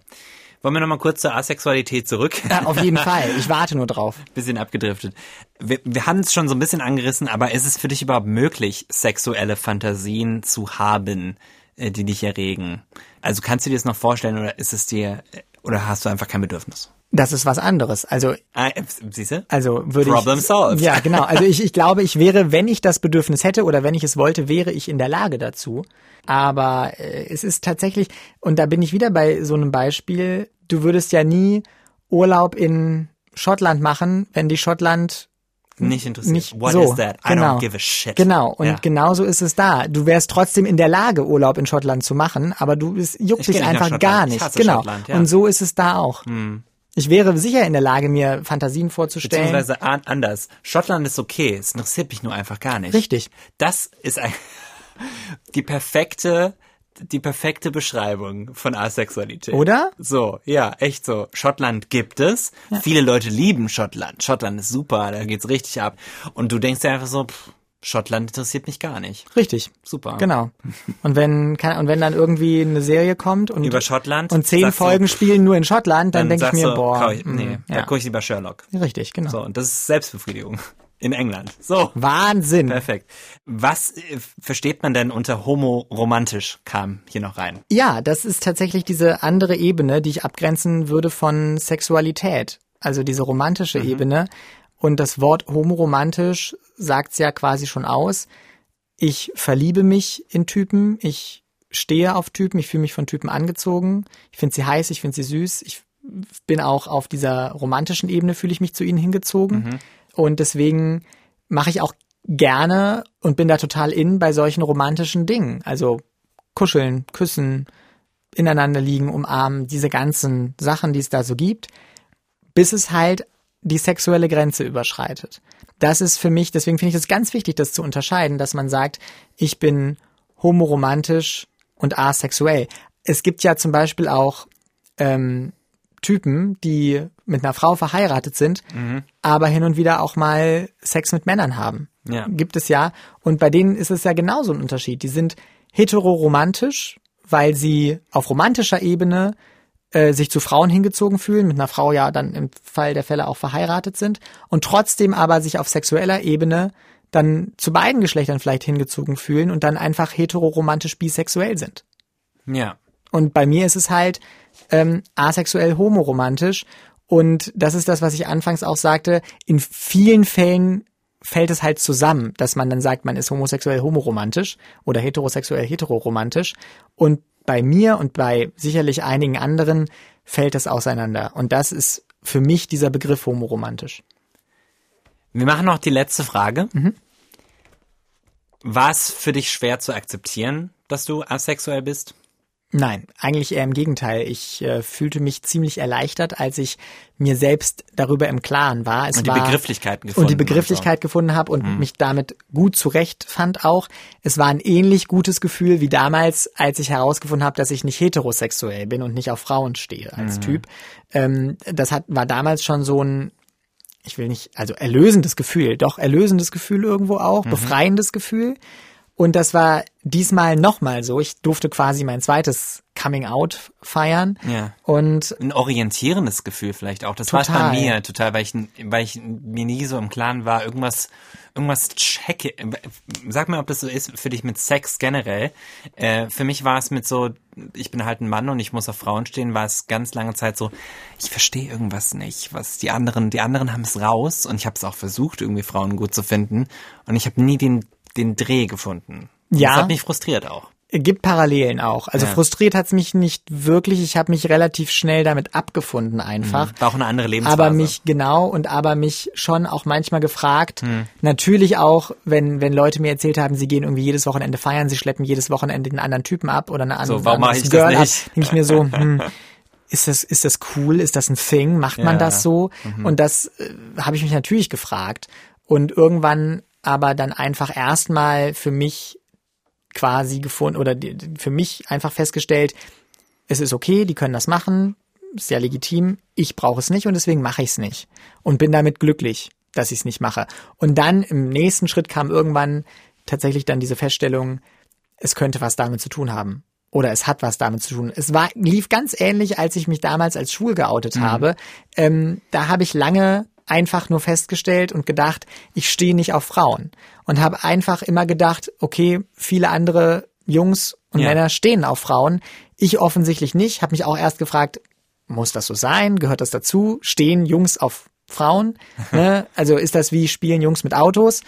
S2: Wollen wir nochmal kurz zur Asexualität zurück?
S1: Ja, auf jeden Fall. Ich warte nur drauf.
S2: Bisschen abgedriftet. Wir, wir haben es schon so ein bisschen angerissen, aber ist es für dich überhaupt möglich, sexuelle Fantasien zu haben, äh, die dich erregen? Also kannst du dir das noch vorstellen oder ist es dir, oder hast du einfach kein Bedürfnis?
S1: Das ist was anderes. Also,
S2: ah, siehst du?
S1: Also würde
S2: Problem
S1: ich,
S2: solved.
S1: Ja, genau. Also ich, ich glaube, ich wäre, wenn ich das Bedürfnis hätte oder wenn ich es wollte, wäre ich in der Lage dazu. Aber äh, es ist tatsächlich, und da bin ich wieder bei so einem Beispiel, du würdest ja nie Urlaub in Schottland machen, wenn die Schottland
S2: nicht interessiert.
S1: Nicht
S2: What
S1: so,
S2: is that? I
S1: genau.
S2: don't give a shit.
S1: Genau, und ja. genauso ist es da. Du wärst trotzdem in der Lage, Urlaub in Schottland zu machen, aber du es juckt dich einfach gar nicht. genau. Ja. Und so ist es da auch. Hm. Ich wäre sicher in der Lage, mir Fantasien vorzustellen.
S2: Beziehungsweise anders. Schottland ist okay, es interessiert mich nur einfach gar nicht.
S1: Richtig.
S2: Das ist ein die perfekte die perfekte Beschreibung von Asexualität.
S1: Oder?
S2: So, ja, echt so. Schottland gibt es. Ja. Viele Leute lieben Schottland. Schottland ist super, da geht's richtig ab. Und du denkst dir einfach so, pff, Schottland interessiert mich gar nicht.
S1: Richtig.
S2: Super.
S1: Genau. Und wenn kann, und wenn dann irgendwie eine Serie kommt und
S2: Über Schottland
S1: und zehn
S2: sagst du,
S1: Folgen spielen nur in Schottland, dann,
S2: dann
S1: denke ich mir,
S2: du,
S1: boah,
S2: ich, nee,
S1: mm,
S2: da
S1: ja.
S2: gucke ich lieber Sherlock.
S1: richtig, genau.
S2: So, und das ist Selbstbefriedigung in England. So.
S1: Wahnsinn.
S2: Perfekt. Was äh, versteht man denn unter homoromantisch kam hier noch rein?
S1: Ja, das ist tatsächlich diese andere Ebene, die ich abgrenzen würde von Sexualität. Also diese romantische Ebene. Und das Wort homoromantisch sagt's ja quasi schon aus. Ich verliebe mich in Typen, ich stehe auf Typen, ich fühle mich von Typen angezogen, ich finde sie heiß, ich finde sie süß, ich bin auch auf dieser romantischen Ebene, fühle ich mich zu ihnen hingezogen. Und deswegen mache ich auch gerne und bin da total in bei solchen romantischen Dingen. Also kuscheln, küssen, ineinander liegen, umarmen, diese ganzen Sachen, die es da so gibt, bis es halt die sexuelle Grenze überschreitet. Das ist für mich, deswegen finde ich es ganz wichtig, das zu unterscheiden, dass man sagt, ich bin homoromantisch und asexuell. Es gibt ja zum Beispiel auch ähm, Typen, die mit einer Frau verheiratet sind, aber hin und wieder auch mal Sex mit Männern haben.
S2: Ja.
S1: Gibt es ja. Und bei denen ist es ja genauso ein Unterschied. Die sind heteroromantisch, weil sie auf romantischer Ebene äh, sich zu Frauen hingezogen fühlen, mit einer Frau ja dann im Fall der Fälle auch verheiratet sind und trotzdem aber sich auf sexueller Ebene dann zu beiden Geschlechtern vielleicht hingezogen fühlen und dann einfach heteroromantisch bisexuell sind.
S2: Ja.
S1: Und bei mir ist es halt ähm, asexuell homoromantisch. Und das ist das, was ich anfangs auch sagte. In vielen Fällen fällt es halt zusammen, dass man dann sagt, man ist homosexuell homoromantisch oder heterosexuell heteroromantisch. Und bei mir und bei sicherlich einigen anderen fällt das auseinander. Und das ist für mich dieser Begriff homoromantisch.
S2: Wir machen noch die letzte Frage.
S1: Mhm.
S2: War es für dich schwer zu akzeptieren, dass du asexuell bist?
S1: Nein, eigentlich eher im Gegenteil. Ich äh, fühlte mich ziemlich erleichtert, als ich mir selbst darüber im Klaren war. Es
S2: Und die
S1: war,
S2: Begrifflichkeiten
S1: und
S2: gefunden.
S1: die Begrifflichkeit gefunden habe und mich damit gut zurecht fand auch. Es war ein ähnlich gutes Gefühl wie damals, als ich herausgefunden habe, dass ich nicht heterosexuell bin und nicht auf Frauen stehe als Typ. Ähm, das hat war damals schon so ein ich will nicht, also erlösendes Gefühl, doch erlösendes Gefühl irgendwo auch, befreiendes Gefühl. Und das war diesmal nochmal so. Ich durfte quasi mein zweites Coming Out feiern.
S2: Ja.
S1: Und
S2: ein orientierendes Gefühl vielleicht auch. Das war bei mir total, weil ich, weil ich mir nie so im Klaren war, irgendwas, irgendwas checke. Sag mir, ob das so ist für dich mit Sex generell. Äh, für mich war es mit so, ich bin halt ein Mann und ich muss auf Frauen stehen, war es ganz lange Zeit so, ich verstehe irgendwas nicht, was die anderen, die anderen haben es raus und ich habe es auch versucht, irgendwie Frauen gut zu finden und ich habe nie den, den Dreh gefunden.
S1: Ja.
S2: Das hat mich frustriert auch.
S1: gibt Parallelen auch. Also
S2: Ja.
S1: frustriert hat's mich nicht wirklich. Ich habe mich relativ schnell damit abgefunden einfach.
S2: War auch eine andere Lebensphase.
S1: aber mich genau und aber mich schon auch manchmal gefragt.
S2: Hm.
S1: Natürlich auch, wenn wenn Leute mir erzählt haben, sie gehen irgendwie jedes Wochenende feiern, sie schleppen jedes Wochenende einen anderen Typen ab oder eine andere
S2: So, warum mach
S1: anderes
S2: ich das
S1: Girl ab,
S2: nicht?
S1: denke ich mir so, hm, ist das ist das cool? Ist das ein Thing? Macht man
S2: Ja. Mhm.
S1: das so? Und das äh, habe ich mich natürlich gefragt und irgendwann aber dann einfach erstmal für mich quasi gefunden oder für mich einfach festgestellt, es ist okay, die können das machen, ist ja legitim, ich brauche es nicht und deswegen mache ich es nicht und bin damit glücklich, dass ich es nicht mache. Und dann im nächsten Schritt kam irgendwann tatsächlich dann diese Feststellung, es könnte was damit zu tun haben. Oder es hat was damit zu tun. Es war, lief ganz ähnlich, als ich mich damals als schwul geoutet habe. Ähm, da habe ich lange einfach nur festgestellt und gedacht, ich stehe nicht auf Frauen. Und habe einfach immer gedacht, okay, viele andere Jungs und
S2: Ja.
S1: Männer stehen auf Frauen. Ich offensichtlich nicht. Habe mich auch erst gefragt, muss das so sein? Gehört das dazu? Stehen Jungs auf Frauen? ne? Also ist das wie spielen Jungs mit Autos?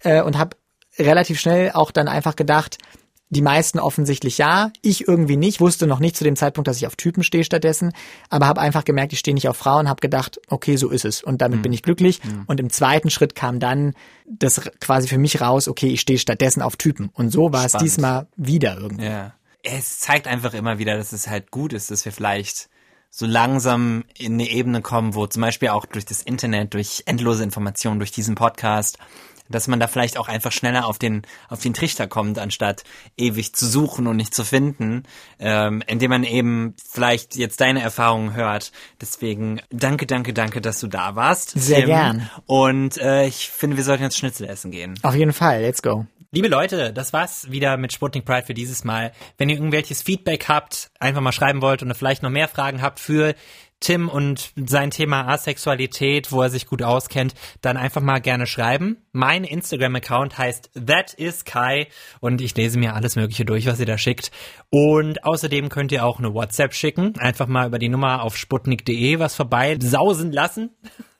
S1: Äh, und habe relativ schnell auch dann einfach gedacht, die meisten offensichtlich ja, ich irgendwie nicht, wusste noch nicht zu dem Zeitpunkt, dass ich auf Typen stehe stattdessen, aber habe einfach gemerkt, ich stehe nicht auf Frauen, habe gedacht, okay, so ist es und damit bin ich glücklich. Und im zweiten Schritt kam dann das quasi für mich raus, okay, ich stehe stattdessen auf Typen. Und so war es
S2: Spannend.
S1: diesmal wieder irgendwie.
S2: Ja. Es zeigt einfach immer wieder, dass es halt gut ist, dass wir vielleicht so langsam in eine Ebene kommen, wo zum Beispiel auch durch das Internet, durch endlose Informationen, durch diesen Podcast dass man da vielleicht auch einfach schneller auf den auf den Trichter kommt, anstatt ewig zu suchen und nicht zu finden, ähm, indem man eben vielleicht jetzt deine Erfahrungen hört. Deswegen danke, danke, danke, dass du da warst.
S1: Sehr
S2: Tim.
S1: gern.
S2: Und äh, ich finde, wir sollten jetzt Schnitzel essen gehen.
S1: Auf jeden Fall, let's go.
S2: Liebe Leute, das war's wieder mit Sputnik Pride für dieses Mal. Wenn ihr irgendwelches Feedback habt, einfach mal schreiben wollt und vielleicht noch mehr Fragen habt für Tim und sein Thema Asexualität, wo er sich gut auskennt, dann einfach mal gerne schreiben. Mein Instagram-Account heißt That is Kai und ich lese mir alles Mögliche durch, was ihr da schickt. Und außerdem könnt ihr auch eine WhatsApp schicken. Einfach mal über die Nummer auf sputnik.de was vorbei sausen lassen.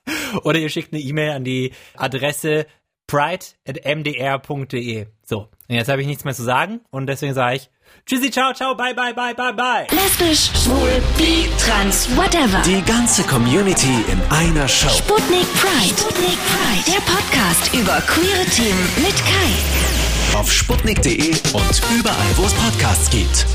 S2: Oder ihr schickt eine E-Mail an die Adresse pride.mdr.de. So, und jetzt habe ich nichts mehr zu sagen und deswegen sage ich Tschüssi, ciao, ciao, bye, bye, bye, bye, bye.
S3: Lesbisch, schwul, bi, trans, whatever.
S4: Die ganze Community in einer Show.
S3: Sputnik Pride. Sputnik Pride. Der Podcast über queere Themen mit Kai.
S4: Auf sputnik.de und überall, wo es Podcasts gibt.